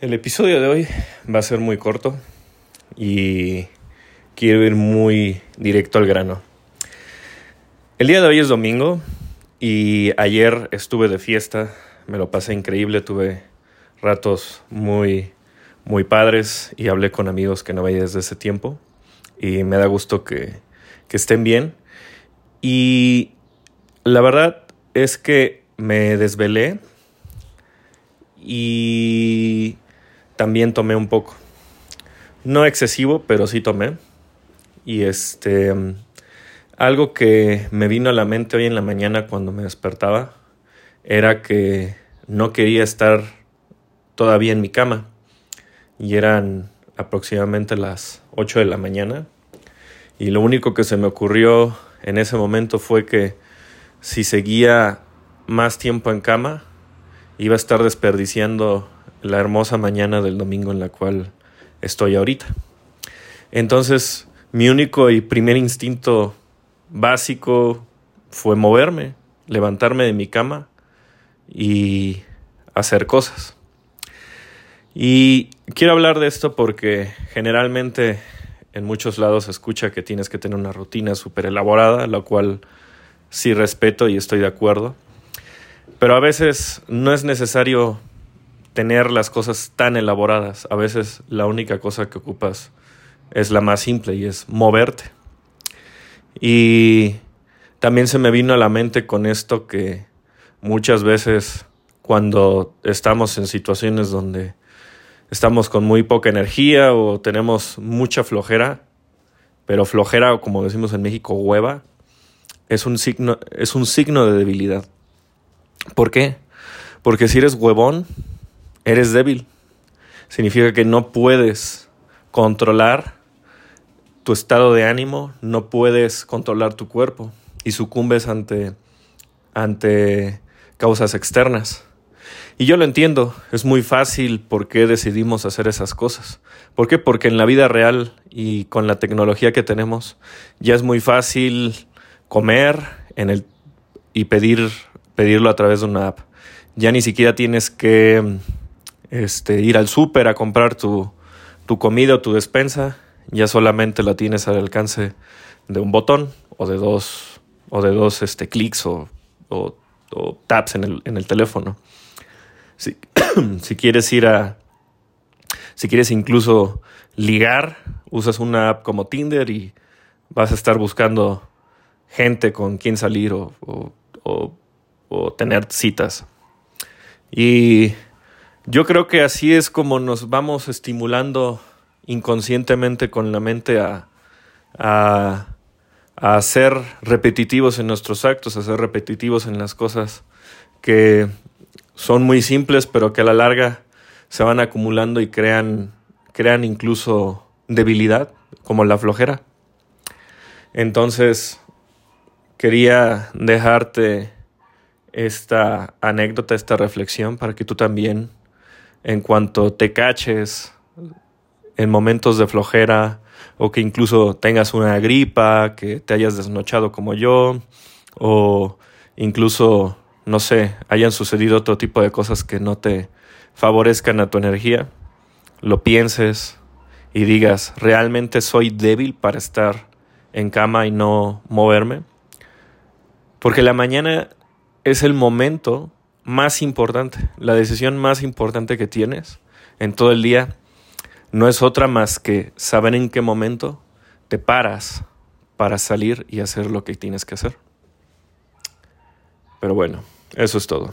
El episodio de hoy va a ser muy corto y quiero ir muy directo al grano. El día de hoy es domingo y ayer estuve de fiesta, me lo pasé increíble, tuve ratos muy muy padres y hablé con amigos que no veía desde ese tiempo y me da gusto que, que estén bien. Y la verdad es que me desvelé y también tomé un poco. No excesivo, pero sí tomé. Y este algo que me vino a la mente hoy en la mañana cuando me despertaba era que no quería estar todavía en mi cama. Y eran aproximadamente las 8 de la mañana. Y lo único que se me ocurrió en ese momento fue que si seguía más tiempo en cama, iba a estar desperdiciando la hermosa mañana del domingo en la cual estoy ahorita. Entonces, mi único y primer instinto básico fue moverme, levantarme de mi cama y hacer cosas. Y quiero hablar de esto porque generalmente en muchos lados se escucha que tienes que tener una rutina súper elaborada, la cual sí respeto y estoy de acuerdo. Pero a veces no es necesario tener las cosas tan elaboradas. A veces la única cosa que ocupas es la más simple y es moverte. Y también se me vino a la mente con esto que muchas veces cuando estamos en situaciones donde estamos con muy poca energía o tenemos mucha flojera, pero flojera o como decimos en México hueva, es un signo, es un signo de debilidad. ¿Por qué? Porque si eres huevón, eres débil. Significa que no puedes controlar tu estado de ánimo, no puedes controlar tu cuerpo y sucumbes ante, ante causas externas. Y yo lo entiendo, es muy fácil por qué decidimos hacer esas cosas. ¿Por qué? Porque en la vida real y con la tecnología que tenemos ya es muy fácil comer en el, y pedir, pedirlo a través de una app. Ya ni siquiera tienes que este, ir al súper a comprar tu, tu comida o tu despensa, ya solamente la tienes al alcance de un botón o de dos, o de dos este, clics o, o, taps en el, en el teléfono. Si, si quieres ir a, si quieres incluso ligar, usas una app como Tinder y vas a estar buscando gente con quien salir o, o, o tener citas. Y yo creo que así es como nos vamos estimulando inconscientemente con la mente a, a, a ser repetitivos en nuestros actos, a ser repetitivos en las cosas que son muy simples, pero que a la larga se van acumulando y crean, crean incluso debilidad, como la flojera. Entonces, quería dejarte esta anécdota, esta reflexión, para que tú también en cuanto te caches en momentos de flojera o que incluso tengas una gripa, que te hayas desnochado como yo o incluso, no sé, hayan sucedido otro tipo de cosas que no te favorezcan a tu energía, lo pienses y digas, ¿realmente soy débil para estar en cama y no moverme? Porque la mañana es el momento más importante, la decisión más importante que tienes en todo el día no es otra más que saber en qué momento te paras para salir y hacer lo que tienes que hacer. Pero bueno, eso es todo.